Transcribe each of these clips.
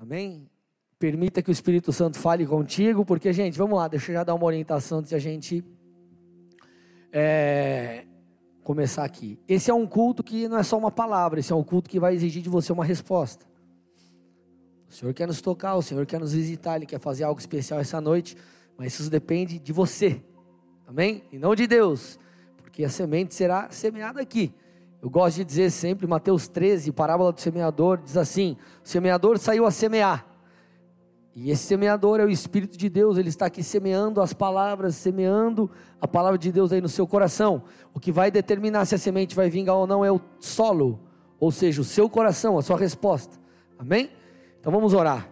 Amém? Permita que o Espírito Santo fale contigo, porque, gente, vamos lá, deixa eu já dar uma orientação antes de a gente é, começar aqui. Esse é um culto que não é só uma palavra, esse é um culto que vai exigir de você uma resposta. O Senhor quer nos tocar, o Senhor quer nos visitar, Ele quer fazer algo especial essa noite, mas isso depende de você, amém? E não de Deus, porque a semente será semeada aqui. Eu gosto de dizer sempre, Mateus 13, parábola do semeador, diz assim: o semeador saiu a semear. E esse semeador é o Espírito de Deus, ele está aqui semeando as palavras, semeando a palavra de Deus aí no seu coração. O que vai determinar se a semente vai vingar ou não é o solo, ou seja, o seu coração, a sua resposta. Amém? Então vamos orar.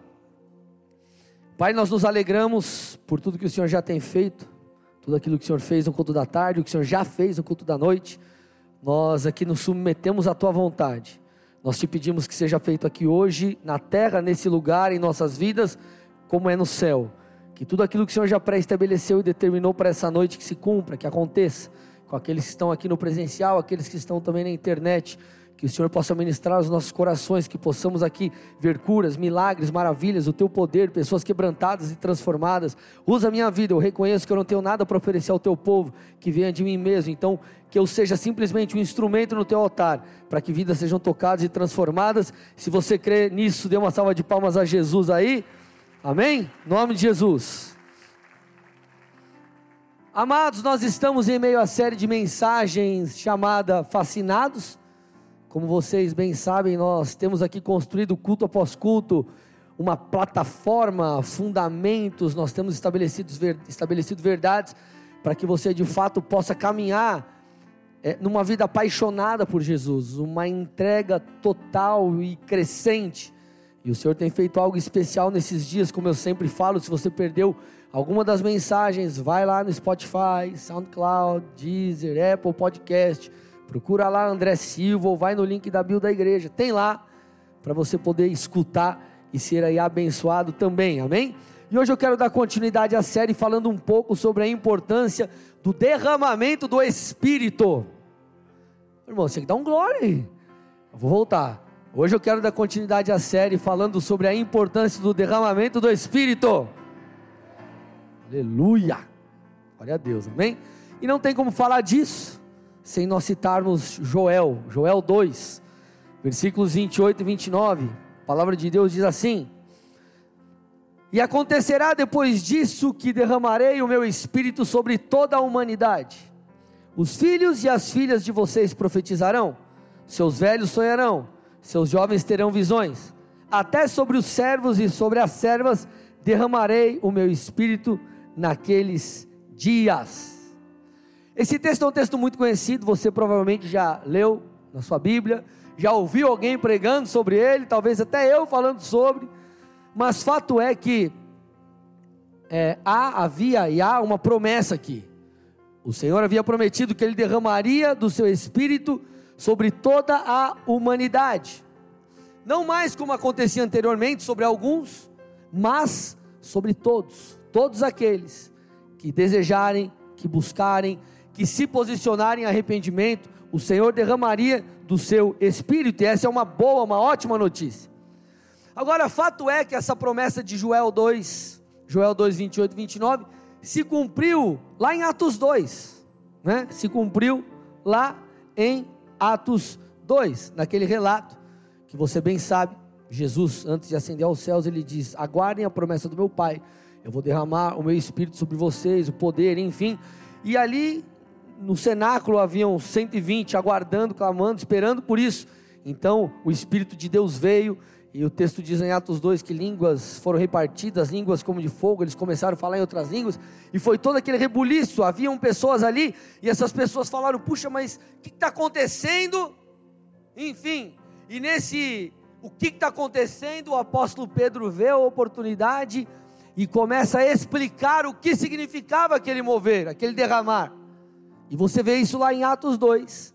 Pai, nós nos alegramos por tudo que o Senhor já tem feito, tudo aquilo que o Senhor fez no culto da tarde, o que o Senhor já fez no culto da noite. Nós aqui nos submetemos à tua vontade. Nós te pedimos que seja feito aqui hoje, na terra, nesse lugar, em nossas vidas, como é no céu. Que tudo aquilo que o Senhor já pré-estabeleceu e determinou para essa noite que se cumpra, que aconteça, com aqueles que estão aqui no presencial, aqueles que estão também na internet, que o Senhor possa ministrar os nossos corações, que possamos aqui ver curas, milagres, maravilhas, o teu poder, pessoas quebrantadas e transformadas. Usa a minha vida, eu reconheço que eu não tenho nada para oferecer ao teu povo, que venha de mim mesmo. Então, que eu seja simplesmente um instrumento no teu altar, para que vidas sejam tocadas e transformadas. Se você crê nisso, dê uma salva de palmas a Jesus aí. Amém? Em nome de Jesus. Amados, nós estamos em meio à série de mensagens chamada Fascinados. Como vocês bem sabem, nós temos aqui construído culto após culto, uma plataforma, fundamentos, nós temos estabelecido, estabelecido verdades para que você de fato possa caminhar é, numa vida apaixonada por Jesus, uma entrega total e crescente. E o Senhor tem feito algo especial nesses dias, como eu sempre falo. Se você perdeu alguma das mensagens, vai lá no Spotify, SoundCloud, Deezer, Apple Podcast Procura lá André Silva ou vai no link da bio da igreja. Tem lá para você poder escutar e ser aí abençoado também. Amém? E hoje eu quero dar continuidade à série falando um pouco sobre a importância do derramamento do Espírito. Irmão, você que dar um glória aí. Eu vou voltar. Hoje eu quero dar continuidade à série falando sobre a importância do derramamento do Espírito. Aleluia. Glória a Deus, amém? E não tem como falar disso sem nós citarmos Joel, Joel 2, versículos 28 e 29. A palavra de Deus diz assim: E acontecerá depois disso que derramarei o meu espírito sobre toda a humanidade. Os filhos e as filhas de vocês profetizarão, seus velhos sonharão, seus jovens terão visões. Até sobre os servos e sobre as servas derramarei o meu espírito naqueles dias. Esse texto é um texto muito conhecido, você provavelmente já leu na sua Bíblia, já ouviu alguém pregando sobre ele, talvez até eu falando sobre, mas fato é que é, há, havia e há uma promessa aqui. O Senhor havia prometido que Ele derramaria do seu Espírito sobre toda a humanidade, não mais como acontecia anteriormente sobre alguns, mas sobre todos, todos aqueles que desejarem, que buscarem, que se posicionarem em arrependimento, o Senhor derramaria do seu espírito, e essa é uma boa, uma ótima notícia. Agora, fato é que essa promessa de Joel 2, Joel 2, 28 e 29, se cumpriu lá em Atos 2, né? Se cumpriu lá em Atos 2, naquele relato que você bem sabe, Jesus, antes de ascender aos céus, ele diz: Aguardem a promessa do meu Pai, eu vou derramar o meu espírito sobre vocês, o poder, enfim. E ali no cenáculo haviam 120 aguardando, clamando, esperando por isso. Então o Espírito de Deus veio, e o texto diz em Atos 2 que línguas foram repartidas, línguas como de fogo, eles começaram a falar em outras línguas, e foi todo aquele rebuliço. Haviam pessoas ali, e essas pessoas falaram: puxa, mas o que está acontecendo? Enfim, e nesse o que está acontecendo, o apóstolo Pedro vê a oportunidade e começa a explicar o que significava aquele mover, aquele derramar. E você vê isso lá em Atos 2,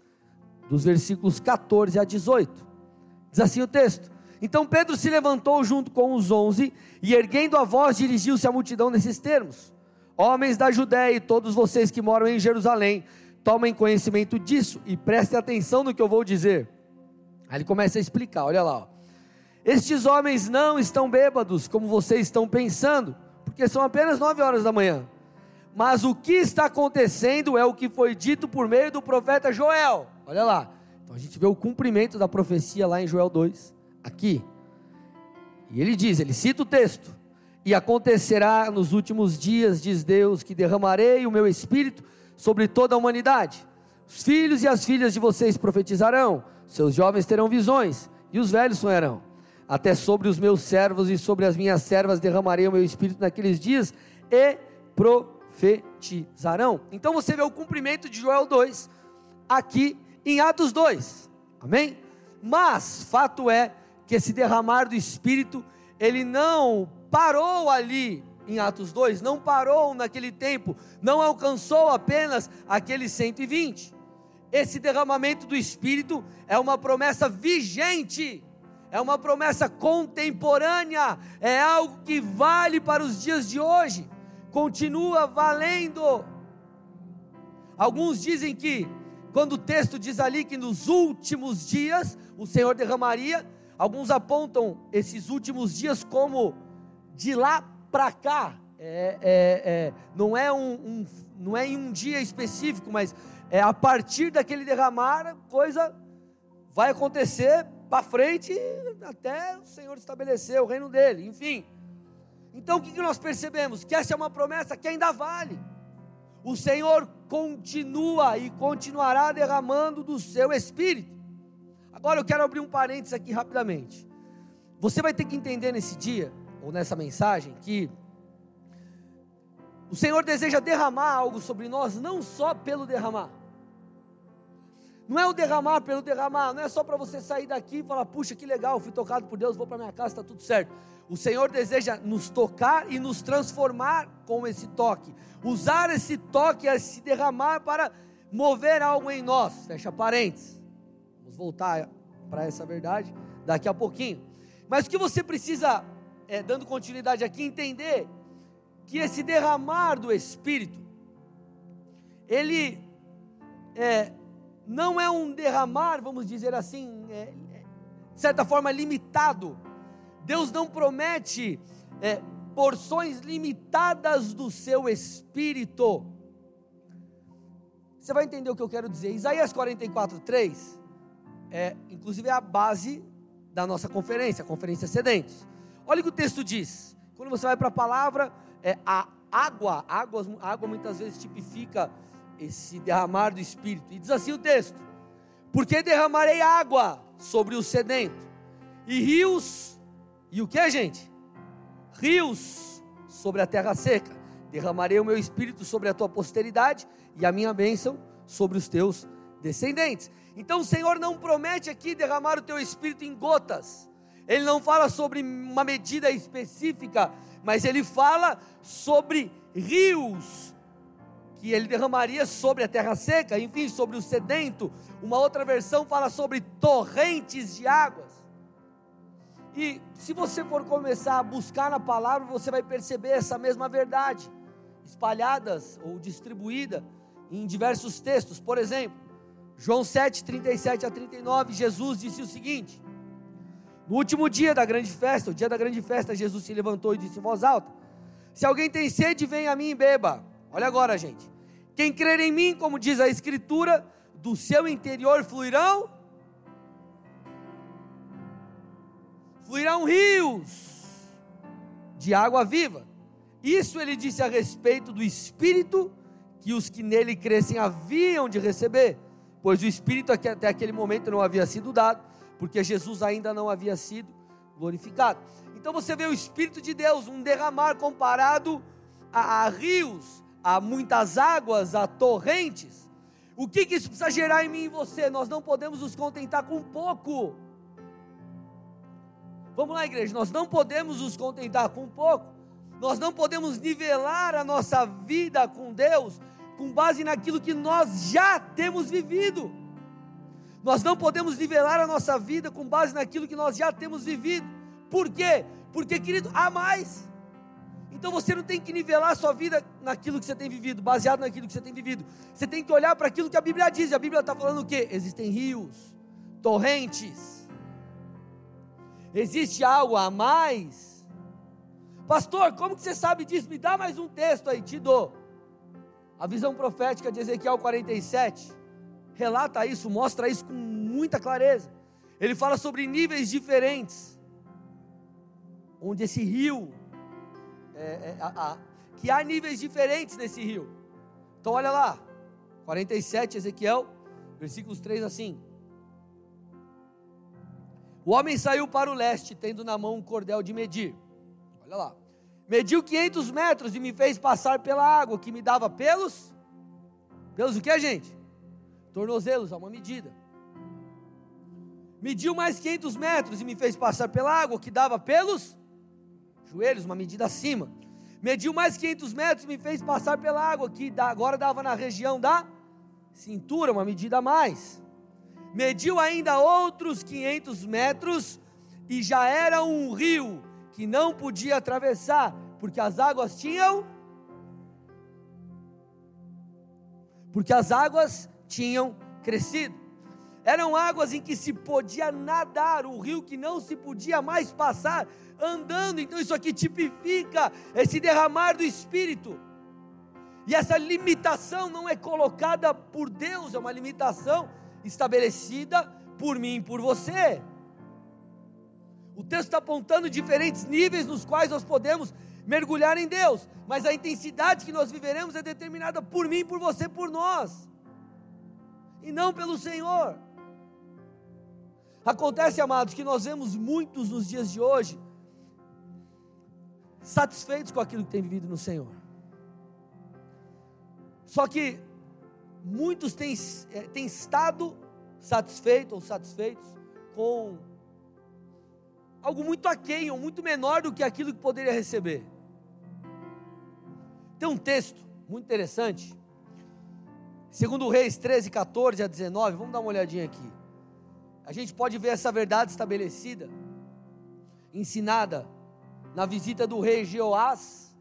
dos versículos 14 a 18. Diz assim o texto: Então Pedro se levantou junto com os onze e, erguendo a voz, dirigiu-se à multidão nesses termos: Homens da Judéia e todos vocês que moram em Jerusalém, tomem conhecimento disso e prestem atenção no que eu vou dizer. Aí ele começa a explicar: olha lá. Ó. Estes homens não estão bêbados, como vocês estão pensando, porque são apenas nove horas da manhã. Mas o que está acontecendo é o que foi dito por meio do profeta Joel. Olha lá. Então a gente vê o cumprimento da profecia lá em Joel 2, aqui. E ele diz, ele cita o texto: E acontecerá nos últimos dias, diz Deus, que derramarei o meu espírito sobre toda a humanidade. Os filhos e as filhas de vocês profetizarão, seus jovens terão visões, e os velhos sonharão. Até sobre os meus servos e sobre as minhas servas derramarei o meu espírito naqueles dias, e profetizarão. Então você vê o cumprimento de Joel 2 aqui em Atos 2. Amém? Mas fato é que esse derramar do espírito, ele não parou ali em Atos 2, não parou naquele tempo, não alcançou apenas aqueles 120. Esse derramamento do espírito é uma promessa vigente é uma promessa contemporânea, é algo que vale para os dias de hoje continua valendo. Alguns dizem que, quando o texto diz ali que nos últimos dias o Senhor derramaria, alguns apontam esses últimos dias como de lá para cá. É, é, é, não, é um, um, não é em um dia específico, mas é a partir daquele derramar, coisa vai acontecer para frente até o Senhor estabelecer o reino dele. Enfim, então o que nós percebemos? Que essa é uma promessa que ainda vale. O Senhor continua e continuará derramando do seu espírito. Agora eu quero abrir um parênteses aqui rapidamente. Você vai ter que entender nesse dia, ou nessa mensagem, que o Senhor deseja derramar algo sobre nós, não só pelo derramar. Não é o derramar pelo derramar, não é só para você sair daqui e falar, puxa, que legal, fui tocado por Deus, vou para minha casa, está tudo certo. O Senhor deseja nos tocar e nos transformar com esse toque. Usar esse toque, esse derramar para mover algo em nós. Fecha parênteses. Vamos voltar para essa verdade daqui a pouquinho. Mas o que você precisa, é, dando continuidade aqui, entender que esse derramar do Espírito, ele é, não é um derramar, vamos dizer assim, é, é de certa forma limitado Deus não promete é, porções limitadas do seu espírito. Você vai entender o que eu quero dizer. Isaías 44, 3 é, inclusive, é a base da nossa conferência, a conferência Sedentes. Olha o que o texto diz. Quando você vai para a palavra, é, a água, água, água muitas vezes tipifica esse derramar do Espírito. E diz assim o texto: Porque derramarei água sobre o sedento, e rios e o que, gente? Rios sobre a terra seca. Derramarei o meu espírito sobre a tua posteridade e a minha bênção sobre os teus descendentes. Então o Senhor não promete aqui derramar o teu espírito em gotas. Ele não fala sobre uma medida específica, mas ele fala sobre rios que ele derramaria sobre a terra seca, enfim, sobre o sedento. Uma outra versão fala sobre torrentes de águas. E se você for começar a buscar na palavra, você vai perceber essa mesma verdade, espalhadas ou distribuída em diversos textos. Por exemplo, João 7, 37 a 39, Jesus disse o seguinte: No último dia da grande festa, o dia da grande festa, Jesus se levantou e disse em voz alta: Se alguém tem sede, venha a mim e beba. Olha agora, gente. Quem crer em mim, como diz a Escritura, do seu interior fluirão fluirão rios de água viva. Isso ele disse a respeito do Espírito que os que nele crescem haviam de receber, pois o Espírito até aquele momento não havia sido dado, porque Jesus ainda não havia sido glorificado. Então você vê o Espírito de Deus, um derramar comparado a, a rios, a muitas águas, a torrentes. O que, que isso precisa gerar em mim e você? Nós não podemos nos contentar com pouco. Vamos lá, igreja, nós não podemos nos contentar com pouco, nós não podemos nivelar a nossa vida com Deus com base naquilo que nós já temos vivido. Nós não podemos nivelar a nossa vida com base naquilo que nós já temos vivido. Por quê? Porque, querido, há mais. Então você não tem que nivelar a sua vida naquilo que você tem vivido, baseado naquilo que você tem vivido. Você tem que olhar para aquilo que a Bíblia diz. E a Bíblia está falando o quê? Existem rios, torrentes, Existe algo a mais? Pastor, como que você sabe disso? Me dá mais um texto aí, te dou. A visão profética de Ezequiel 47 relata isso, mostra isso com muita clareza. Ele fala sobre níveis diferentes, onde esse rio, é, é, a, a, que há níveis diferentes nesse rio. Então olha lá, 47 Ezequiel, versículos 3 assim. O homem saiu para o leste, tendo na mão um cordel de medir. Olha lá. Mediu 500 metros e me fez passar pela água, que me dava pelos. Pelos o que, gente? Tornozelos, a uma medida. Mediu mais 500 metros e me fez passar pela água, que dava pelos joelhos, uma medida acima. Mediu mais 500 metros me fez passar pela água, que agora dava na região da cintura, uma medida a mais mediu ainda outros 500 metros e já era um rio que não podia atravessar, porque as águas tinham. Porque as águas tinham crescido. Eram águas em que se podia nadar, um rio que não se podia mais passar andando. Então, isso aqui tipifica esse derramar do Espírito. E essa limitação não é colocada por Deus, é uma limitação estabelecida por mim e por você. O texto está apontando diferentes níveis nos quais nós podemos mergulhar em Deus, mas a intensidade que nós viveremos é determinada por mim, por você, por nós, e não pelo Senhor. Acontece, amados, que nós vemos muitos nos dias de hoje satisfeitos com aquilo que tem vivido no Senhor. Só que muitos têm, é, têm estado satisfeitos ou satisfeitos com algo muito aquém ou muito menor do que aquilo que poderia receber. Tem um texto muito interessante, segundo Reis 13, 14 a 19, vamos dar uma olhadinha aqui. A gente pode ver essa verdade estabelecida, ensinada na visita do rei Jeoás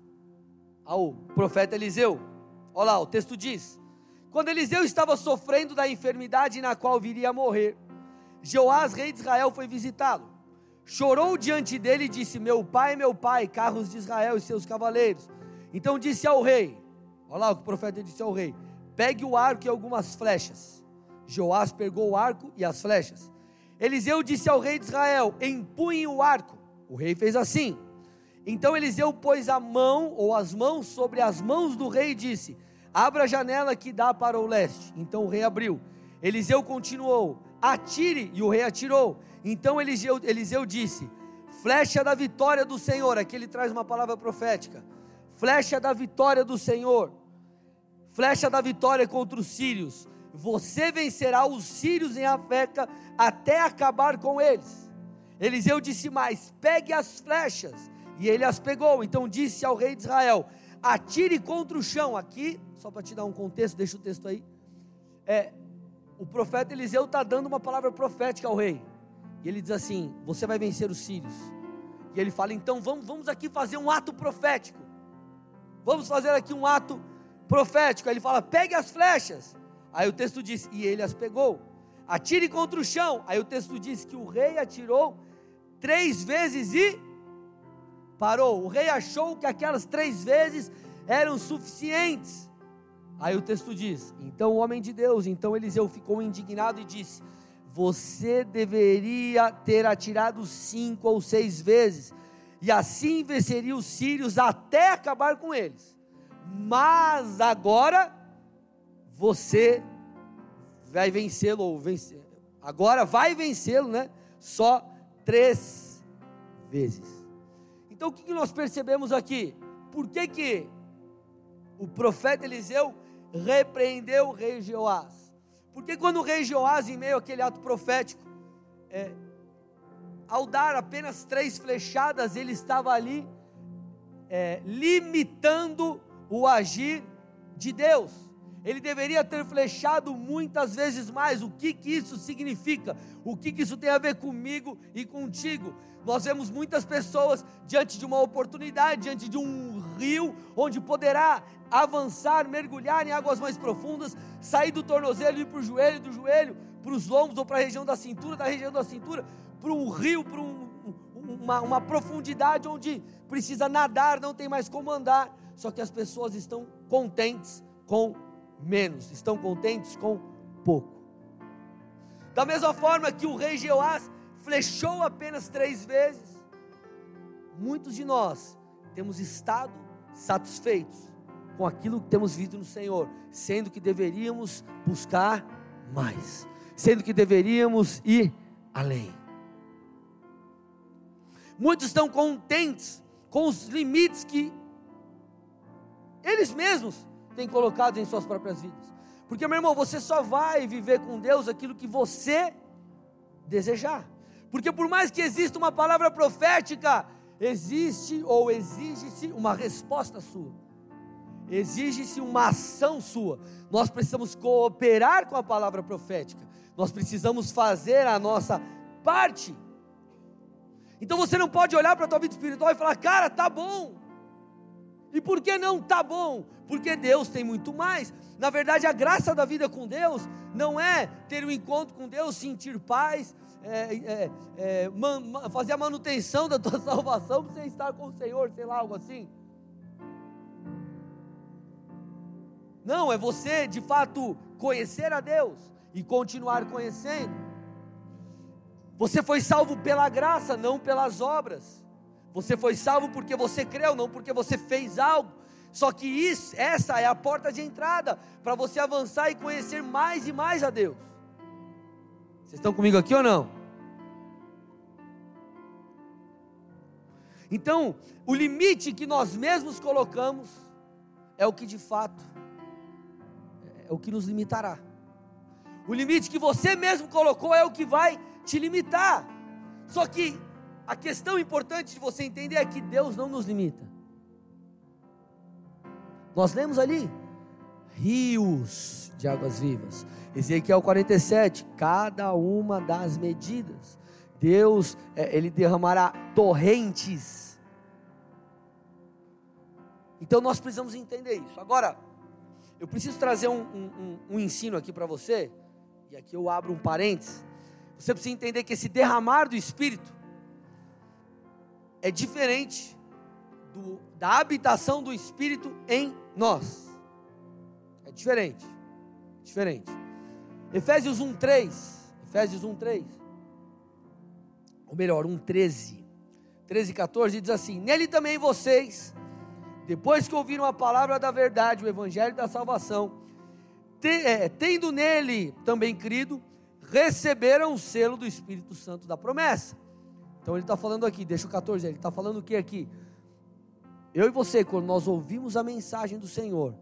ao profeta Eliseu. Olha lá, o texto diz: quando Eliseu estava sofrendo da enfermidade na qual viria a morrer, Joás, rei de Israel, foi visitá-lo. Chorou diante dele e disse: Meu pai, meu pai, carros de Israel e seus cavaleiros. Então disse ao rei: Olha lá o que o profeta disse ao rei: Pegue o arco e algumas flechas. Joás pegou o arco e as flechas. Eliseu disse ao rei de Israel: Empunhe o arco. O rei fez assim. Então Eliseu pôs a mão ou as mãos sobre as mãos do rei e disse: Abra a janela que dá para o leste. Então o rei abriu. Eliseu continuou: Atire, e o rei atirou. Então Eliseu, Eliseu disse: Flecha da vitória do Senhor. Aqui ele traz uma palavra profética. Flecha da vitória do Senhor. Flecha da vitória contra os sírios. Você vencerá os sírios em Afeca até acabar com eles. Eliseu disse mais: Pegue as flechas. E ele as pegou. Então disse ao rei de Israel: Atire contra o chão. Aqui só para te dar um contexto, deixa o texto aí. É, o profeta Eliseu está dando uma palavra profética ao rei. E ele diz assim: Você vai vencer os sírios. E ele fala: Então vamos, vamos aqui fazer um ato profético. Vamos fazer aqui um ato profético. Aí ele fala: Pegue as flechas. Aí o texto diz: E ele as pegou. Atire contra o chão. Aí o texto diz que o rei atirou três vezes e parou. O rei achou que aquelas três vezes eram suficientes. Aí o texto diz: Então o homem de Deus, então Eliseu ficou indignado e disse: Você deveria ter atirado cinco ou seis vezes, e assim venceria os sírios até acabar com eles. Mas agora você vai vencê-lo, ou vencer. Agora vai vencê-lo, né? Só três vezes. Então o que nós percebemos aqui? Por que que o profeta Eliseu repreendeu o rei Jeoás. Porque quando o rei Jeoás, em meio àquele ato profético, é, ao dar apenas três flechadas, ele estava ali é, limitando o agir de Deus. Ele deveria ter flechado muitas vezes mais. O que, que isso significa? O que, que isso tem a ver comigo e contigo? Nós vemos muitas pessoas diante de uma oportunidade, diante de um rio, onde poderá avançar, mergulhar em águas mais profundas, sair do tornozelo e ir para o joelho, do joelho para os lombos ou para a região da cintura, da região da cintura, para um rio, para um, uma, uma profundidade onde precisa nadar, não tem mais como andar. Só que as pessoas estão contentes com menos, estão contentes com pouco. Da mesma forma que o rei Jeoás flechou apenas três vezes, muitos de nós temos estado satisfeitos com aquilo que temos visto no Senhor, sendo que deveríamos buscar mais, sendo que deveríamos ir além. Muitos estão contentes com os limites que eles mesmos têm colocado em suas próprias vidas. Porque, meu irmão, você só vai viver com Deus aquilo que você desejar. Porque por mais que exista uma palavra profética, existe ou exige-se uma resposta sua. Exige-se uma ação sua. Nós precisamos cooperar com a palavra profética. Nós precisamos fazer a nossa parte. Então você não pode olhar para a tua vida espiritual e falar: "Cara, tá bom". E por que não tá bom? Porque Deus tem muito mais. Na verdade, a graça da vida com Deus não é ter um encontro com Deus, sentir paz, é, é, é, man, fazer a manutenção da tua salvação para você estar com o Senhor, sei lá, algo assim. Não, é você de fato conhecer a Deus e continuar conhecendo. Você foi salvo pela graça, não pelas obras. Você foi salvo porque você creu, não porque você fez algo. Só que isso, essa é a porta de entrada para você avançar e conhecer mais e mais a Deus. Vocês estão comigo aqui ou não? Então, o limite que nós mesmos colocamos é o que de fato é o que nos limitará. O limite que você mesmo colocou é o que vai te limitar. Só que a questão importante de você entender é que Deus não nos limita. Nós lemos ali rios de águas vivas. Ezequiel 47, cada uma das medidas. Deus, é, ele derramará torrentes. Então nós precisamos entender isso. Agora, eu preciso trazer um, um, um ensino aqui para você, e aqui eu abro um parênteses. Você precisa entender que esse derramar do Espírito é diferente do, da habitação do Espírito em nós. É diferente. Diferente. Efésios 1:3, Efésios 1:3. Ou melhor, 1:13. 13 e 14 diz assim: Nele também vocês, depois que ouviram a palavra da verdade, o evangelho da salvação, te, é, tendo nele também crido, receberam o selo do Espírito Santo da promessa. Então ele está falando aqui, deixa o 14, ele está falando o que aqui? Eu e você, quando nós ouvimos a mensagem do Senhor,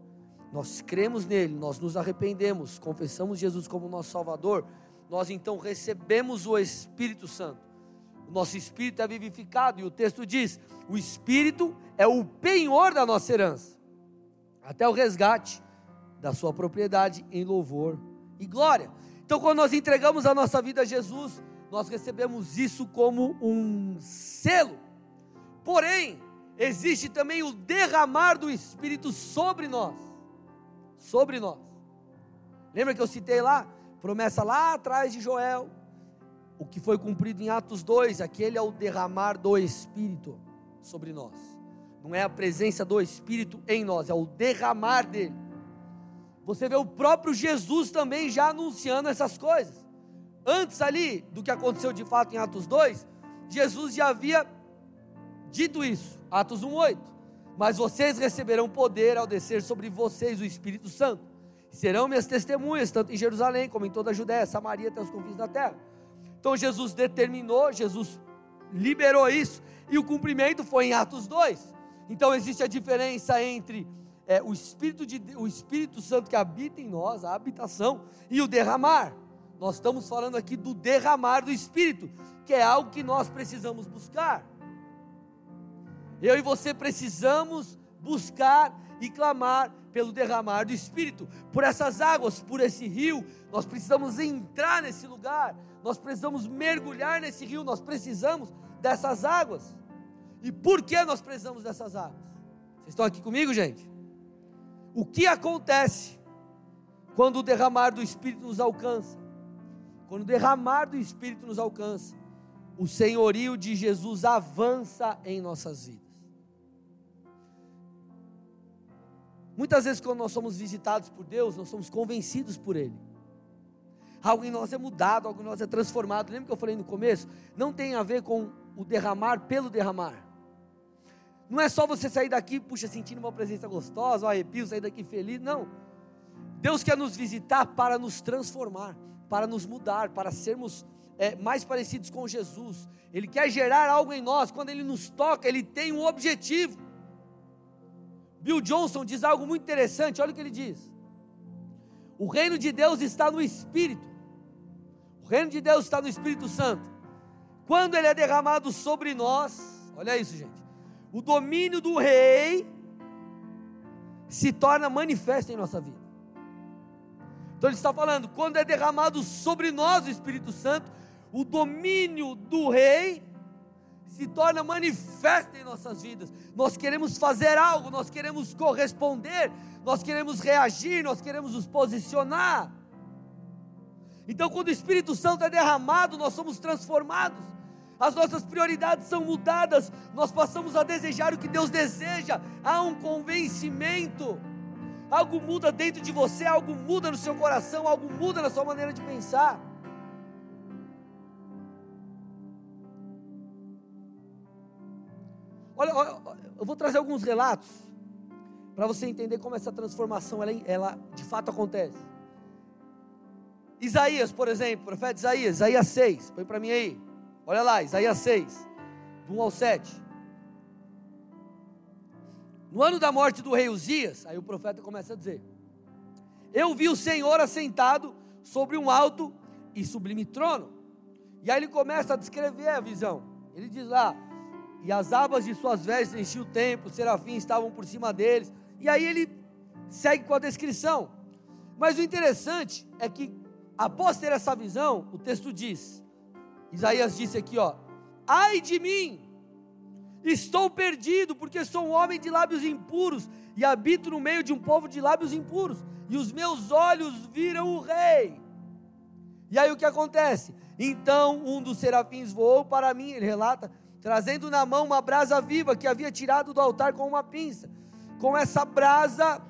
nós cremos nele, nós nos arrependemos, confessamos Jesus como nosso Salvador, nós então recebemos o Espírito Santo. O nosso espírito é vivificado, e o texto diz: o Espírito é o penhor da nossa herança, até o resgate da sua propriedade em louvor e glória. Então, quando nós entregamos a nossa vida a Jesus, nós recebemos isso como um selo. Porém, existe também o derramar do Espírito sobre nós. Sobre nós. Lembra que eu citei lá? Promessa lá atrás de Joel. O que foi cumprido em Atos 2, aquele é o derramar do Espírito sobre nós. Não é a presença do Espírito em nós, é o derramar dele. Você vê o próprio Jesus também já anunciando essas coisas. Antes ali do que aconteceu de fato em Atos 2, Jesus já havia dito isso, Atos 1:8. Mas vocês receberão poder ao descer sobre vocês o Espírito Santo. Serão minhas testemunhas, tanto em Jerusalém como em toda a Judéia, Samaria até os confins da terra. Então Jesus determinou, Jesus liberou isso, e o cumprimento foi em Atos 2. Então existe a diferença entre é, o, Espírito de, o Espírito Santo que habita em nós, a habitação, e o derramar. Nós estamos falando aqui do derramar do Espírito, que é algo que nós precisamos buscar. Eu e você precisamos buscar e clamar pelo derramar do Espírito, por essas águas, por esse rio. Nós precisamos entrar nesse lugar, nós precisamos mergulhar nesse rio, nós precisamos dessas águas. E por que nós precisamos dessas águas? Vocês estão aqui comigo, gente? O que acontece quando o derramar do Espírito nos alcança? Quando o derramar do Espírito nos alcança, o senhorio de Jesus avança em nossas vidas. Muitas vezes, quando nós somos visitados por Deus, nós somos convencidos por Ele. Algo em nós é mudado, algo em nós é transformado. Lembra que eu falei no começo? Não tem a ver com o derramar pelo derramar. Não é só você sair daqui, puxa, sentindo uma presença gostosa, um arrepio, sair daqui feliz. Não. Deus quer nos visitar para nos transformar, para nos mudar, para sermos é, mais parecidos com Jesus. Ele quer gerar algo em nós. Quando Ele nos toca, Ele tem um objetivo. Bill Johnson diz algo muito interessante. Olha o que ele diz. O reino de Deus está no Espírito. O reino de Deus está no Espírito Santo. Quando ele é derramado sobre nós, olha isso, gente o domínio do rei se torna manifesto em nossa vida. Então ele está falando, quando é derramado sobre nós o Espírito Santo, o domínio do rei se torna manifesto em nossas vidas. Nós queremos fazer algo, nós queremos corresponder, nós queremos reagir, nós queremos nos posicionar. Então, quando o Espírito Santo é derramado, nós somos transformados as nossas prioridades são mudadas, nós passamos a desejar o que Deus deseja, há um convencimento, algo muda dentro de você, algo muda no seu coração, algo muda na sua maneira de pensar. Olha, eu vou trazer alguns relatos para você entender como essa transformação ela, ela de fato acontece. Isaías, por exemplo, profeta Isaías, Isaías 6, põe para mim aí. Olha lá, Isaías 6, do 1 ao 7. No ano da morte do rei Uzias, aí o profeta começa a dizer: Eu vi o Senhor assentado sobre um alto e sublime trono. E aí ele começa a descrever a visão. Ele diz lá: E as abas de suas vestes enchiam o templo, os serafins estavam por cima deles. E aí ele segue com a descrição. Mas o interessante é que, após ter essa visão, o texto diz: Isaías disse aqui, ó: Ai de mim, estou perdido, porque sou um homem de lábios impuros e habito no meio de um povo de lábios impuros, e os meus olhos viram o rei. E aí o que acontece? Então um dos serafins voou para mim, ele relata, trazendo na mão uma brasa viva que havia tirado do altar com uma pinça. Com essa brasa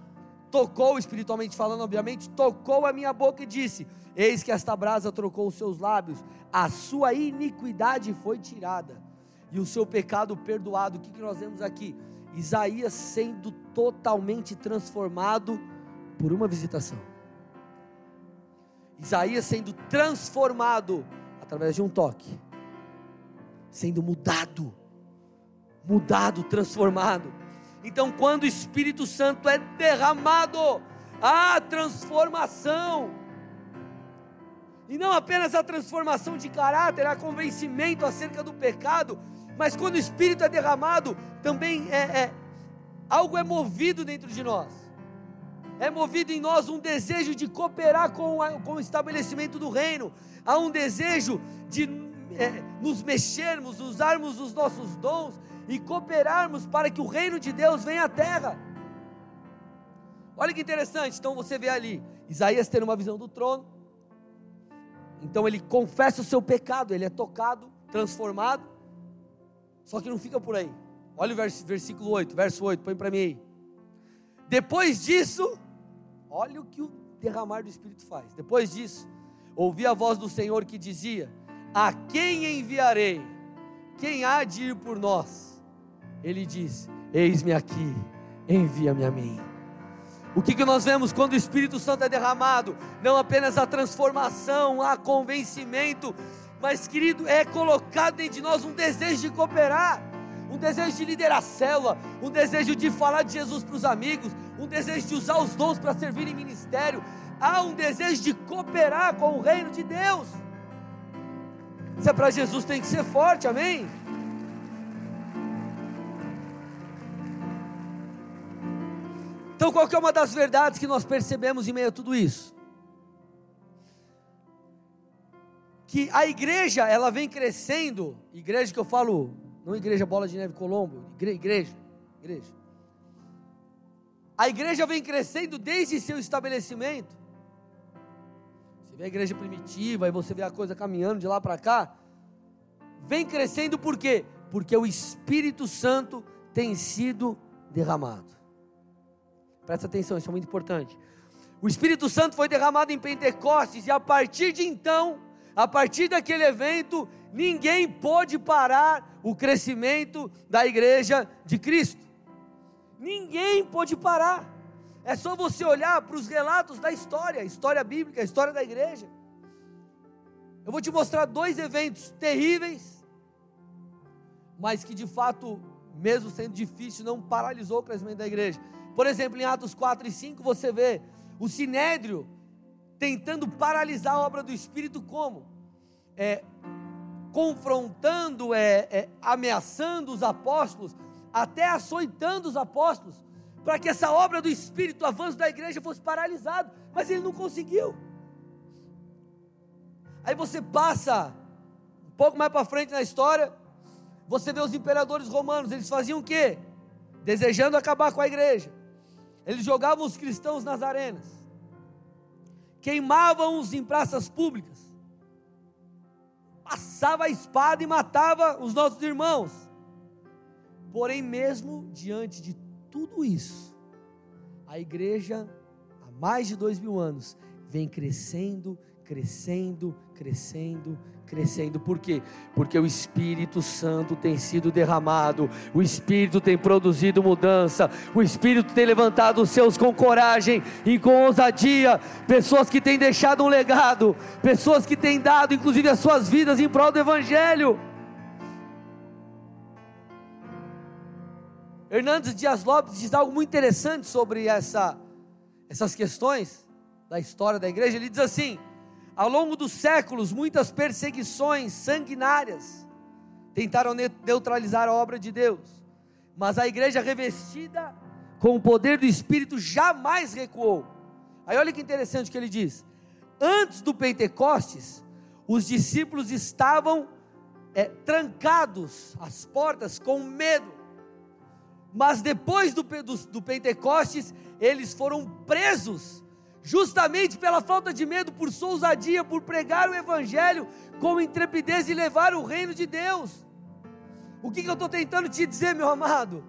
tocou, espiritualmente falando, obviamente, tocou a minha boca e disse: Eis que esta brasa trocou os seus lábios, a sua iniquidade foi tirada e o seu pecado perdoado. O que, que nós vemos aqui? Isaías sendo totalmente transformado por uma visitação. Isaías sendo transformado através de um toque, sendo mudado, mudado, transformado. Então, quando o Espírito Santo é derramado, há transformação. E não apenas a transformação de caráter, a convencimento acerca do pecado, mas quando o Espírito é derramado, também é, é algo é movido dentro de nós. É movido em nós um desejo de cooperar com, a, com o estabelecimento do reino. Há um desejo de é, nos mexermos, usarmos os nossos dons e cooperarmos para que o reino de Deus venha à terra. Olha que interessante. Então você vê ali Isaías tendo uma visão do trono então ele confessa o seu pecado, ele é tocado, transformado. Só que não fica por aí. Olha o versículo 8, verso 8, põe para mim aí. Depois disso, olha o que o derramar do Espírito faz. Depois disso, ouvi a voz do Senhor que dizia: A quem enviarei? Quem há de ir por nós? Ele diz: Eis-me aqui, envia-me a mim. O que, que nós vemos quando o Espírito Santo é derramado? Não apenas a transformação, a convencimento, mas, querido, é colocado dentro de nós um desejo de cooperar, um desejo de liderar a célula, um desejo de falar de Jesus para os amigos, um desejo de usar os dons para servir em ministério. Há um desejo de cooperar com o reino de Deus. Isso é para Jesus, tem que ser forte, amém? Então, qual é uma das verdades que nós percebemos em meio a tudo isso? Que a igreja, ela vem crescendo, igreja que eu falo, não igreja Bola de Neve Colombo, igreja, igreja. A igreja vem crescendo desde seu estabelecimento. Você vê a igreja primitiva, aí você vê a coisa caminhando de lá para cá. vem crescendo por quê? Porque o Espírito Santo tem sido derramado. Presta atenção, isso é muito importante. O Espírito Santo foi derramado em Pentecostes e a partir de então, a partir daquele evento, ninguém pôde parar o crescimento da igreja de Cristo. Ninguém pôde parar. É só você olhar para os relatos da história, história bíblica, história da igreja. Eu vou te mostrar dois eventos terríveis, mas que de fato, mesmo sendo difícil, não paralisou o crescimento da igreja. Por exemplo, em Atos 4 e 5, você vê o sinédrio tentando paralisar a obra do Espírito como? É, confrontando, é, é, ameaçando os apóstolos, até açoitando os apóstolos, para que essa obra do Espírito, o avanço da igreja fosse paralisado, mas ele não conseguiu. Aí você passa um pouco mais para frente na história, você vê os imperadores romanos, eles faziam o quê? Desejando acabar com a igreja. Eles jogavam os cristãos nas arenas, queimavam-os em praças públicas, passava a espada e matava os nossos irmãos. Porém, mesmo diante de tudo isso, a igreja, há mais de dois mil anos, vem crescendo, crescendo, crescendo, crescendo. Por quê? Porque o Espírito Santo tem sido derramado, o Espírito tem produzido mudança, o Espírito tem levantado os seus com coragem e com ousadia, pessoas que têm deixado um legado, pessoas que têm dado inclusive as suas vidas em prol do Evangelho. Hernandes Dias Lopes diz algo muito interessante sobre essa, essas questões da história da igreja. Ele diz assim: ao longo dos séculos, muitas perseguições sanguinárias tentaram neutralizar a obra de Deus, mas a igreja revestida com o poder do Espírito jamais recuou. Aí olha que interessante o que ele diz: antes do Pentecostes, os discípulos estavam é, trancados às portas com medo, mas depois do, do, do Pentecostes, eles foram presos justamente pela falta de medo, por sua ousadia, por pregar o Evangelho com intrepidez e levar o reino de Deus. O que, que eu estou tentando te dizer, meu amado?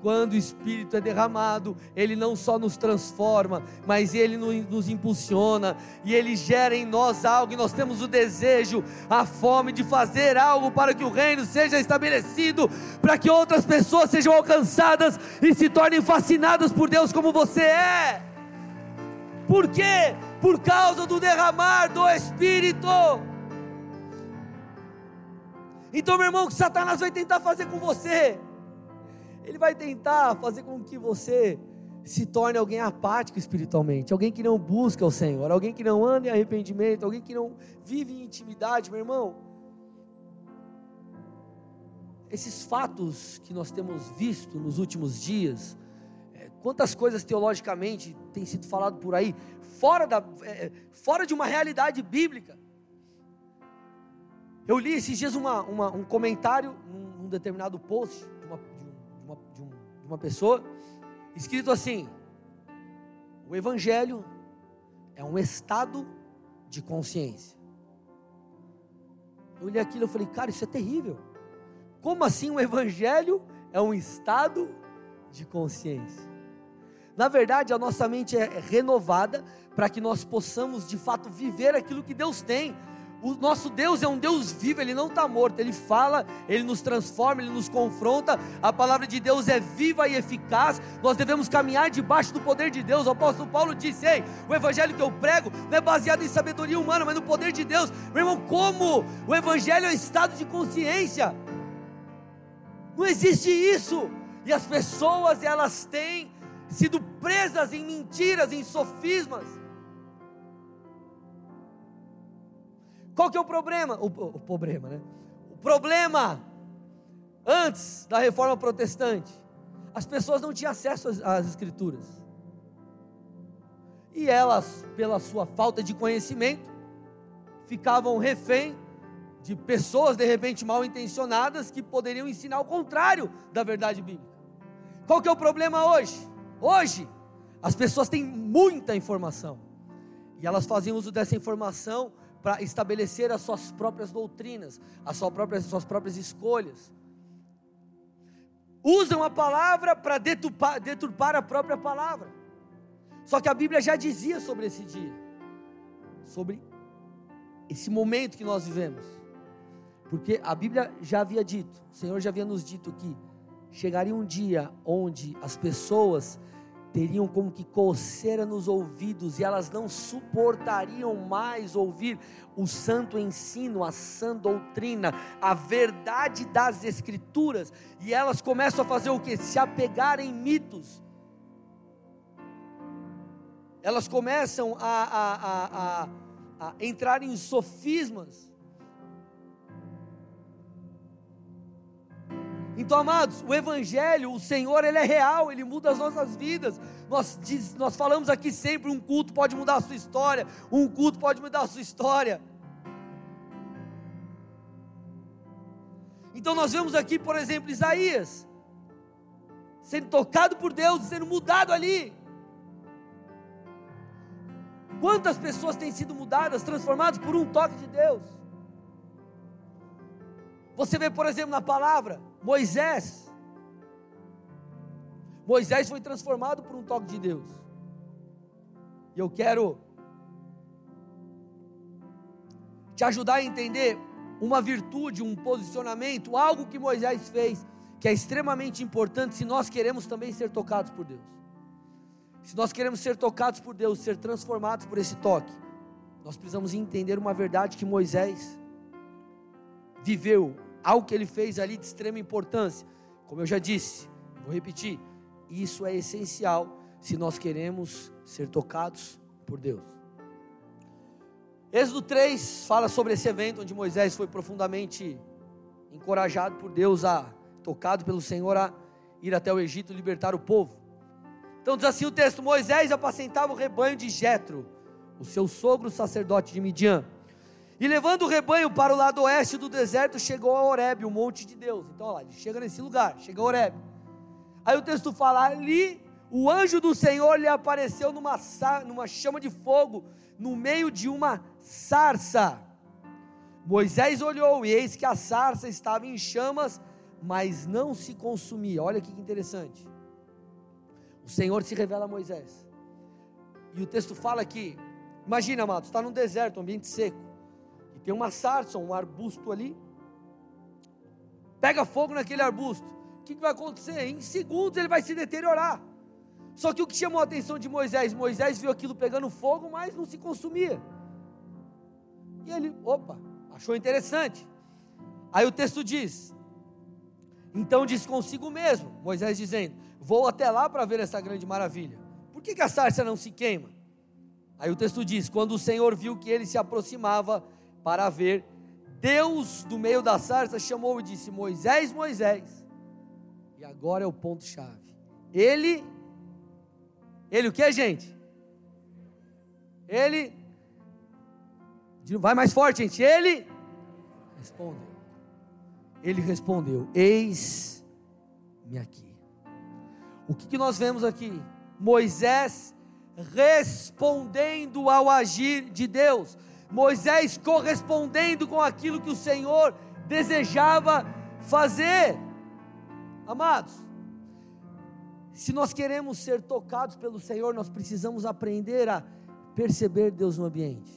Quando o Espírito é derramado, Ele não só nos transforma, mas Ele nos impulsiona e Ele gera em nós algo, e nós temos o desejo, a fome de fazer algo para que o reino seja estabelecido, para que outras pessoas sejam alcançadas e se tornem fascinadas por Deus como você é. Por quê? Por causa do derramar do Espírito. Então, meu irmão, o que Satanás vai tentar fazer com você? Ele vai tentar fazer com que você se torne alguém apático espiritualmente, alguém que não busca o Senhor, alguém que não anda em arrependimento, alguém que não vive em intimidade, meu irmão. Esses fatos que nós temos visto nos últimos dias, Quantas coisas teologicamente tem sido falado por aí, fora, da, é, fora de uma realidade bíblica. Eu li esses dias uma, uma, um comentário num, num determinado post de uma, de, uma, de, um, de uma pessoa, escrito assim: O Evangelho é um estado de consciência. Eu olhei aquilo e falei, cara, isso é terrível. Como assim o Evangelho é um estado de consciência? Na verdade, a nossa mente é renovada para que nós possamos de fato viver aquilo que Deus tem. O nosso Deus é um Deus vivo, Ele não está morto, Ele fala, Ele nos transforma, Ele nos confronta. A palavra de Deus é viva e eficaz. Nós devemos caminhar debaixo do poder de Deus. O apóstolo Paulo disse: Ei, o evangelho que eu prego não é baseado em sabedoria humana, mas no poder de Deus. Meu irmão, como o evangelho é um estado de consciência, não existe isso. E as pessoas, elas têm sido presas em mentiras, em sofismas. Qual que é o problema? O, o, problema, né? O problema antes da reforma protestante, as pessoas não tinham acesso às, às escrituras. E elas, pela sua falta de conhecimento, ficavam refém de pessoas de repente mal intencionadas que poderiam ensinar o contrário da verdade bíblica. Qual que é o problema hoje? Hoje, as pessoas têm muita informação. E elas fazem uso dessa informação para estabelecer as suas próprias doutrinas, as suas próprias, as suas próprias escolhas. Usam a palavra para deturpar, deturpar a própria palavra. Só que a Bíblia já dizia sobre esse dia, sobre esse momento que nós vivemos. Porque a Bíblia já havia dito, o Senhor já havia nos dito que chegaria um dia onde as pessoas teriam como que coceira nos ouvidos e elas não suportariam mais ouvir o santo ensino, a sã doutrina, a verdade das escrituras, e elas começam a fazer o que? Se apegar em mitos. Elas começam a, a, a, a entrar em sofismas. Então, amados, o Evangelho, o Senhor, Ele é real, Ele muda as nossas vidas. Nós, diz, nós falamos aqui sempre: um culto pode mudar a sua história, um culto pode mudar a sua história. Então, nós vemos aqui, por exemplo, Isaías, sendo tocado por Deus, sendo mudado ali. Quantas pessoas têm sido mudadas, transformadas por um toque de Deus? Você vê, por exemplo, na palavra, Moisés. Moisés foi transformado por um toque de Deus. E eu quero te ajudar a entender uma virtude, um posicionamento, algo que Moisés fez, que é extremamente importante se nós queremos também ser tocados por Deus. Se nós queremos ser tocados por Deus, ser transformados por esse toque, nós precisamos entender uma verdade que Moisés viveu, algo que ele fez ali de extrema importância. Como eu já disse, vou repetir, isso é essencial se nós queremos ser tocados por Deus. Êxodo 3 fala sobre esse evento onde Moisés foi profundamente encorajado por Deus a tocado pelo Senhor a ir até o Egito libertar o povo. Então diz assim o texto: Moisés apacentava o rebanho de Jetro, o seu sogro sacerdote de Midian. E levando o rebanho para o lado oeste do deserto, chegou a Horebe, o monte de Deus. Então, olha lá, ele chega nesse lugar, chega a Horebe. Aí o texto fala: ali o anjo do Senhor lhe apareceu numa, numa chama de fogo, no meio de uma sarça. Moisés olhou e eis que a sarça estava em chamas, mas não se consumia. Olha que interessante. O Senhor se revela a Moisés. E o texto fala que, imagina, amados, está num deserto, um ambiente seco. Tem uma sarça, um arbusto ali. Pega fogo naquele arbusto. O que, que vai acontecer? Em segundos ele vai se deteriorar. Só que o que chamou a atenção de Moisés? Moisés viu aquilo pegando fogo, mas não se consumia. E ele, opa, achou interessante. Aí o texto diz: Então disse consigo mesmo, Moisés dizendo: Vou até lá para ver essa grande maravilha. Por que, que a sarça não se queima? Aí o texto diz: Quando o Senhor viu que ele se aproximava para ver, Deus do meio da sarça chamou e disse: Moisés, Moisés. E agora é o ponto-chave. Ele, ele o que, gente? Ele, vai mais forte, gente. Ele respondeu. Ele respondeu: Eis-me aqui. O que, que nós vemos aqui? Moisés respondendo ao agir de Deus. Moisés correspondendo com aquilo que o Senhor desejava fazer. Amados, se nós queremos ser tocados pelo Senhor, nós precisamos aprender a perceber Deus no ambiente.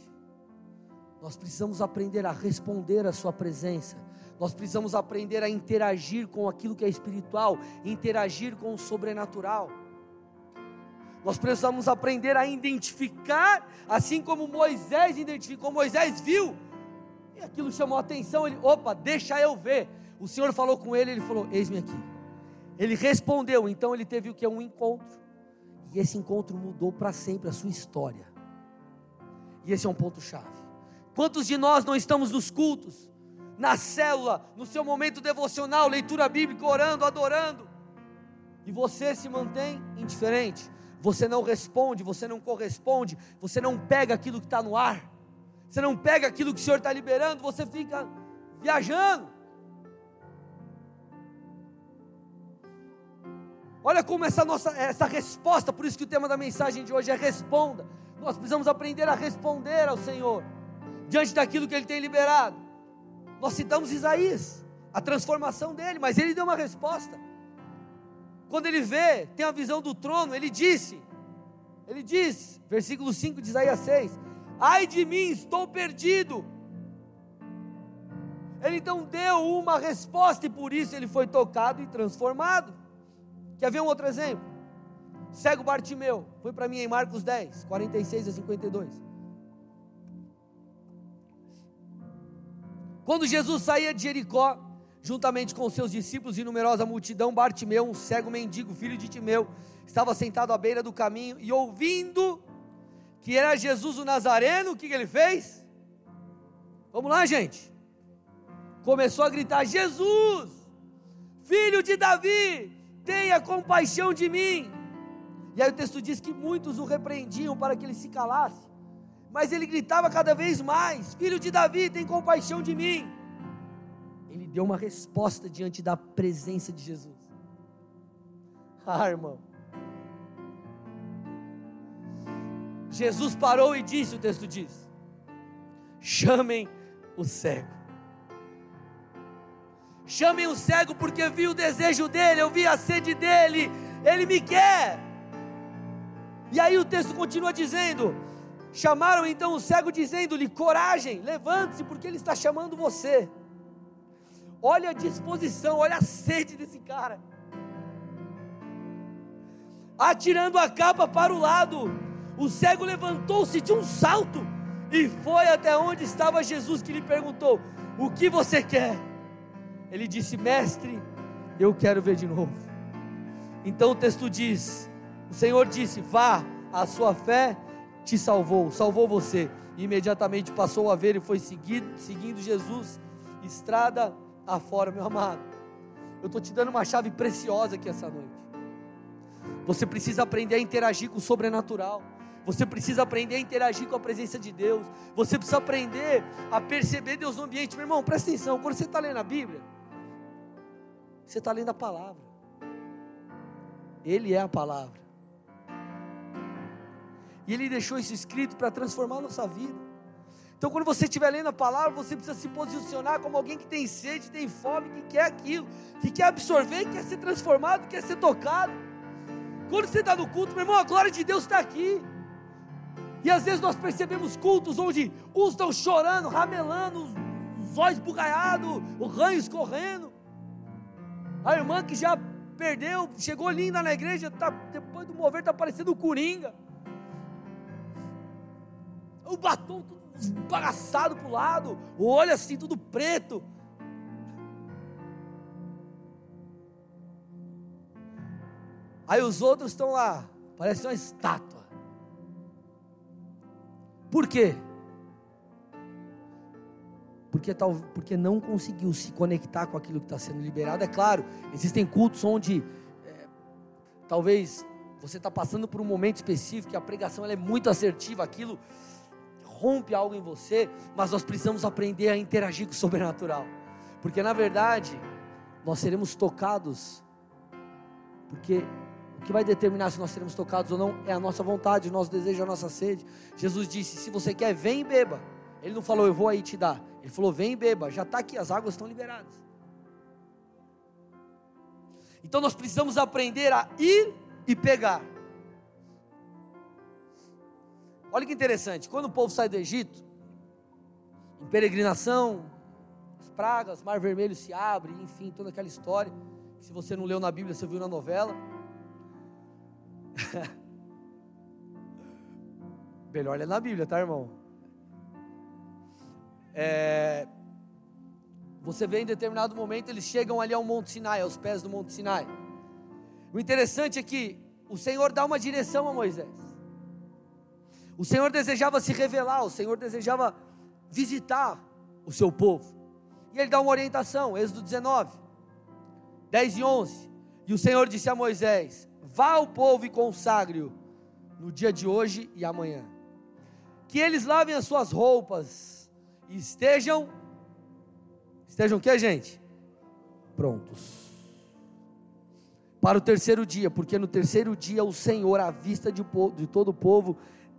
Nós precisamos aprender a responder à Sua presença. Nós precisamos aprender a interagir com aquilo que é espiritual, interagir com o sobrenatural. Nós precisamos aprender a identificar, assim como Moisés identificou, Moisés viu, e aquilo chamou a atenção, ele, opa, deixa eu ver. O Senhor falou com ele, ele falou: Eis-me aqui. Ele respondeu, então ele teve o que? Um encontro. E esse encontro mudou para sempre a sua história. E esse é um ponto-chave. Quantos de nós não estamos nos cultos, na célula, no seu momento devocional, leitura bíblica, orando, adorando, e você se mantém indiferente, você não responde, você não corresponde, você não pega aquilo que está no ar, você não pega aquilo que o Senhor está liberando, você fica viajando. Olha como essa nossa essa resposta, por isso que o tema da mensagem de hoje é responda. Nós precisamos aprender a responder ao Senhor. diante daquilo que ele tem liberado. Nós citamos Isaías, a transformação dele, mas ele deu uma resposta. Quando ele vê, tem a visão do trono, ele disse: ele diz, versículo 5 de Isaías 6: Ai de mim, estou perdido. Ele então deu uma resposta e por isso ele foi tocado e transformado. Quer ver um outro exemplo? Cego Bartimeu, foi para mim em Marcos 10, 46 a 52. Quando Jesus saía de Jericó, juntamente com seus discípulos e numerosa multidão, Bartimeu, um cego mendigo, filho de Timeu, estava sentado à beira do caminho e ouvindo que era Jesus o Nazareno, o que, que ele fez? Vamos lá, gente. Começou a gritar: Jesus, filho de Davi, tenha compaixão de mim. E aí o texto diz que muitos o repreendiam para que ele se calasse, mas ele gritava cada vez mais: Filho de Davi, tem compaixão de mim. Ele deu uma resposta diante da presença de Jesus. Ah, irmão, Jesus parou e disse: o texto diz: chamem o cego. Chamem o cego porque vi o desejo dele, eu vi a sede dele, ele me quer. E aí o texto continua dizendo: chamaram então o cego, dizendo-lhe: coragem, levante-se, porque ele está chamando você. Olha a disposição, olha a sede desse cara. Atirando a capa para o lado, o cego levantou-se de um salto e foi até onde estava Jesus, que lhe perguntou: O que você quer? Ele disse: Mestre, eu quero ver de novo. Então o texto diz: O Senhor disse: Vá, a sua fé te salvou, salvou você. E imediatamente passou a ver e foi seguido, seguindo Jesus, estrada afora, meu amado. Eu estou te dando uma chave preciosa aqui essa noite. Você precisa aprender a interagir com o sobrenatural. Você precisa aprender a interagir com a presença de Deus. Você precisa aprender a perceber Deus no ambiente. Meu irmão, presta atenção. Quando você está lendo a Bíblia, você está lendo a palavra. Ele é a palavra. E Ele deixou isso escrito para transformar a nossa vida. Então, quando você estiver lendo a palavra, você precisa se posicionar como alguém que tem sede, tem fome, que quer aquilo, que quer absorver, que quer ser transformado, que quer ser tocado. Quando você está no culto, meu irmão, a glória de Deus está aqui. E às vezes nós percebemos cultos onde uns estão chorando, ramelando, os olhos bugalhados, o ranho escorrendo. A irmã que já perdeu, chegou linda na igreja, tá, depois do mover está parecendo o Coringa. O batom esbagaçado para o lado, o olho assim tudo preto. Aí os outros estão lá, parece uma estátua. Por quê? Porque, tal, porque não conseguiu se conectar com aquilo que está sendo liberado. É claro, existem cultos onde é, talvez você está passando por um momento específico a pregação é muito assertiva, aquilo rompe algo em você, mas nós precisamos aprender a interagir com o sobrenatural, porque na verdade nós seremos tocados, porque o que vai determinar se nós seremos tocados ou não é a nossa vontade, o nosso desejo, a nossa sede. Jesus disse: Se você quer, vem e beba. Ele não falou, eu vou aí te dar. Ele falou, vem e beba. Já está aqui, as águas estão liberadas. Então nós precisamos aprender a ir e pegar. Olha que interessante, quando o povo sai do Egito, em peregrinação, as pragas, mar vermelho se abre, enfim, toda aquela história. Se você não leu na Bíblia, você viu na novela. Melhor ler na Bíblia, tá, irmão? É, você vê em determinado momento, eles chegam ali ao Monte Sinai, aos pés do Monte Sinai. O interessante é que o Senhor dá uma direção a Moisés. O Senhor desejava se revelar, o Senhor desejava visitar o seu povo. E ele dá uma orientação, Êxodo 19, 10 e 11. E o Senhor disse a Moisés: Vá ao povo e consagre-o no dia de hoje e amanhã. Que eles lavem as suas roupas e estejam estejam o que, gente? Prontos. Para o terceiro dia, porque no terceiro dia o Senhor, à vista de, de todo o povo,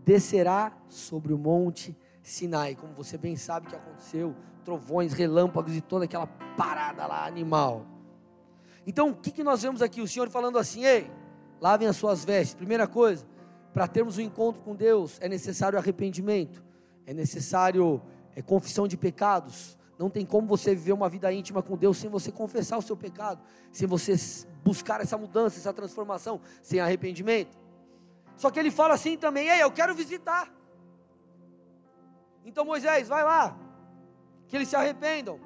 descerá sobre o monte Sinai, como você bem sabe que aconteceu, trovões, relâmpagos e toda aquela parada lá animal. Então, o que, que nós vemos aqui? O Senhor falando assim: ei, lavem as suas vestes. Primeira coisa, para termos um encontro com Deus, é necessário arrependimento, é necessário é, confissão de pecados. Não tem como você viver uma vida íntima com Deus sem você confessar o seu pecado, sem você buscar essa mudança, essa transformação, sem arrependimento. Só que ele fala assim também: ei, eu quero visitar. Então Moisés, vai lá, que eles se arrependam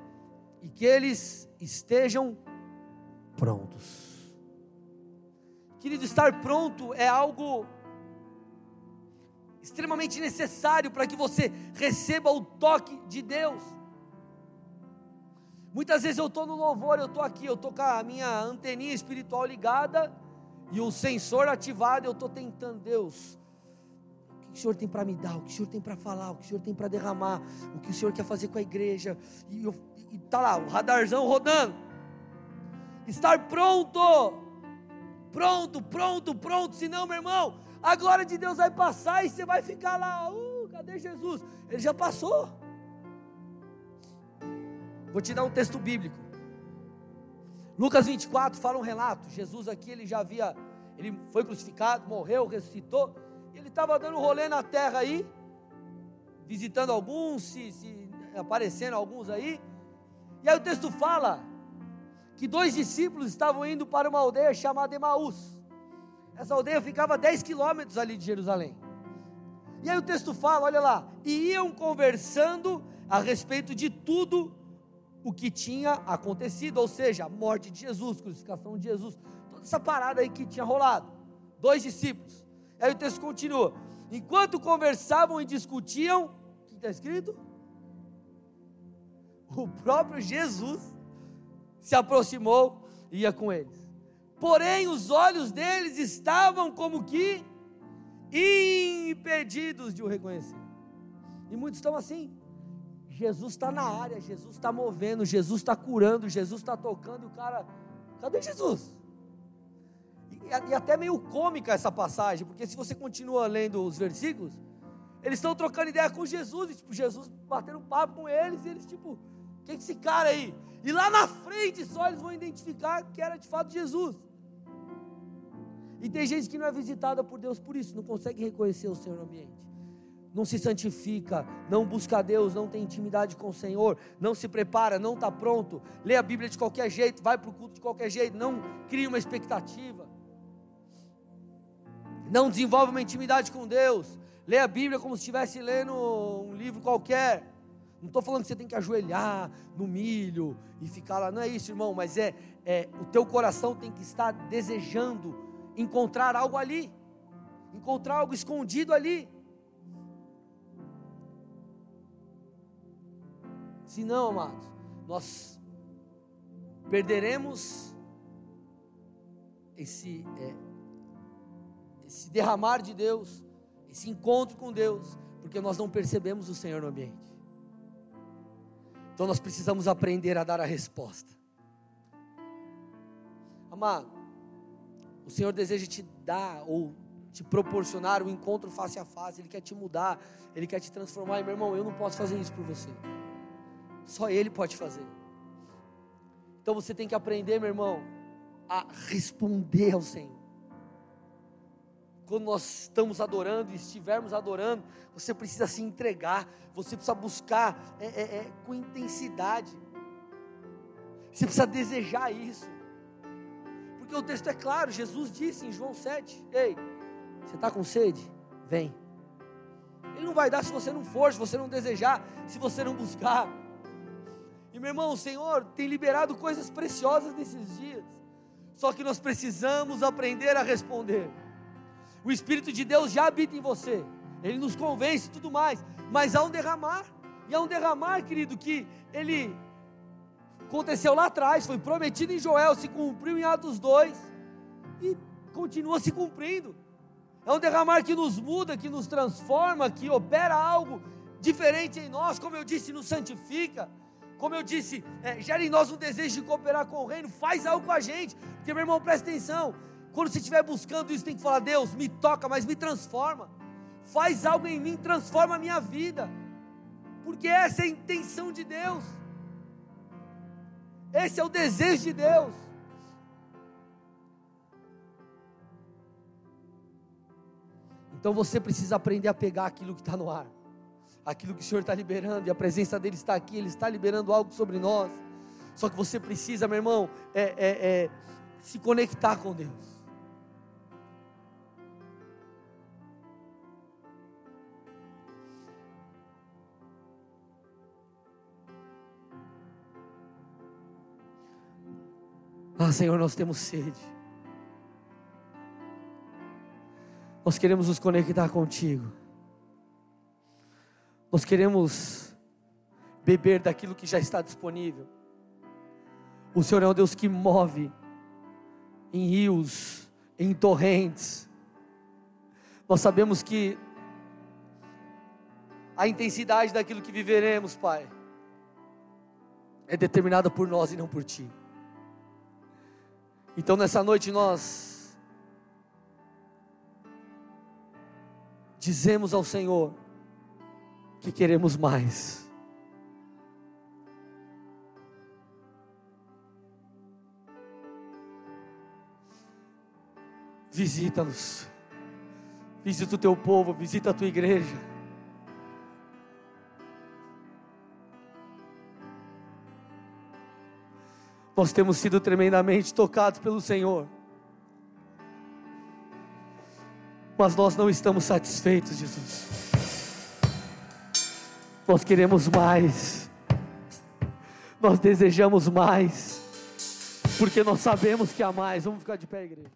e que eles estejam prontos. Querido, estar pronto é algo extremamente necessário para que você receba o toque de Deus. Muitas vezes eu estou no louvor, eu estou aqui, eu estou com a minha anteninha espiritual ligada e o sensor ativado, eu estou tentando, Deus, que o Senhor tem para me dar, o que o Senhor tem para falar, o que o Senhor tem para derramar, o que o Senhor quer fazer com a igreja. E, está lá, o radarzão rodando. Estar pronto, pronto, pronto, pronto. Senão, meu irmão, a glória de Deus vai passar e você vai ficar lá. Uh, cadê Jesus? Ele já passou. Vou te dar um texto bíblico. Lucas 24 fala um relato. Jesus aqui ele já havia, ele foi crucificado, morreu, ressuscitou ele estava dando rolê na terra aí, visitando alguns, se, se aparecendo alguns aí. E aí o texto fala que dois discípulos estavam indo para uma aldeia chamada Emaús. Essa aldeia ficava a 10 quilômetros ali de Jerusalém. E aí o texto fala, olha lá, e iam conversando a respeito de tudo o que tinha acontecido, ou seja, a morte de Jesus, crucificação de Jesus, toda essa parada aí que tinha rolado. Dois discípulos. Aí o texto continua: enquanto conversavam e discutiam, o que está escrito? O próprio Jesus se aproximou e ia com eles. Porém, os olhos deles estavam como que impedidos de o reconhecer. E muitos estão assim. Jesus está na área, Jesus está movendo, Jesus está curando, Jesus está tocando, e o cara, cadê Jesus? e até meio cômica essa passagem, porque se você continua lendo os versículos, eles estão trocando ideia com Jesus, e tipo, Jesus batendo papo com eles, e eles tipo, quem é esse cara aí? E lá na frente só eles vão identificar que era de fato Jesus. E tem gente que não é visitada por Deus por isso, não consegue reconhecer o Senhor no ambiente. Não se santifica, não busca Deus, não tem intimidade com o Senhor, não se prepara, não está pronto, lê a Bíblia de qualquer jeito, vai para o culto de qualquer jeito, não cria uma expectativa não desenvolve uma intimidade com Deus, lê a Bíblia como se estivesse lendo um livro qualquer. Não estou falando que você tem que ajoelhar no milho e ficar lá, não é isso, irmão, mas é, é o teu coração tem que estar desejando encontrar algo ali, encontrar algo escondido ali. Se não, amados, nós perderemos esse é, esse derramar de Deus, esse encontro com Deus, porque nós não percebemos o Senhor no ambiente. Então nós precisamos aprender a dar a resposta. Amado, o Senhor deseja te dar ou te proporcionar um encontro face a face, Ele quer te mudar, Ele quer te transformar. E meu irmão, eu não posso fazer isso por você, só Ele pode fazer. Então você tem que aprender, meu irmão, a responder ao Senhor quando nós estamos adorando e estivermos adorando, você precisa se entregar, você precisa buscar é, é, é, com intensidade, você precisa desejar isso, porque o texto é claro, Jesus disse em João 7: Ei, você está com sede? Vem. Ele não vai dar se você não for, se você não desejar, se você não buscar. Meu irmão, o Senhor tem liberado coisas preciosas nesses dias, só que nós precisamos aprender a responder. O Espírito de Deus já habita em você. Ele nos convence e tudo mais. Mas há um derramar. E há um derramar, querido, que ele aconteceu lá atrás, foi prometido em Joel, se cumpriu em Atos 2 e continua se cumprindo. É um derramar que nos muda, que nos transforma, que opera algo diferente em nós, como eu disse, nos santifica. Como eu disse, é, gera em nós um desejo de cooperar com o reino, faz algo com a gente, porque meu irmão, presta atenção, quando você estiver buscando isso, tem que falar: Deus, me toca, mas me transforma. Faz algo em mim, transforma a minha vida. porque essa é a intenção de Deus, esse é o desejo de Deus. Então você precisa aprender a pegar aquilo que está no ar, aquilo que o Senhor está liberando, e a presença dele está aqui, Ele está liberando algo sobre nós. Só que você precisa, meu irmão, é, é, é se conectar com Deus. Ah, Senhor, nós temos sede. Nós queremos nos conectar contigo. Nós queremos beber daquilo que já está disponível. O Senhor é um Deus que move em rios, em torrentes. Nós sabemos que a intensidade daquilo que viveremos, Pai, é determinada por nós e não por Ti. Então nessa noite nós dizemos ao Senhor que queremos mais. Visita-nos, visita o teu povo, visita a tua igreja. Nós temos sido tremendamente tocados pelo Senhor. mas nós não estamos satisfeitos, Jesus. Nós queremos mais, nós desejamos mais, porque nós sabemos que há mais. Vamos ficar de pé, igreja.